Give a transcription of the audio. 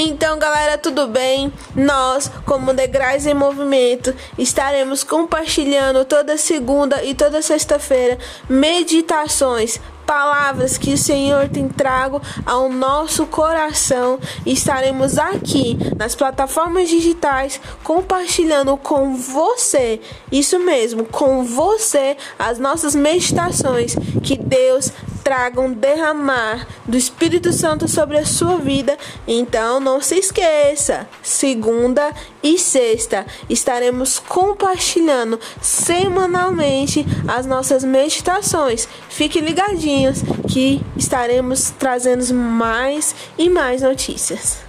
Então, galera, tudo bem? Nós, como Degraus em Movimento, estaremos compartilhando toda segunda e toda sexta-feira meditações palavras que o Senhor tem trago ao nosso coração. Estaremos aqui nas plataformas digitais compartilhando com você, isso mesmo, com você, as nossas meditações que Deus traga um derramar do Espírito Santo sobre a sua vida. Então não se esqueça, segunda e sexta estaremos compartilhando semanalmente as nossas meditações. Fique ligadinhos que estaremos trazendo mais e mais notícias.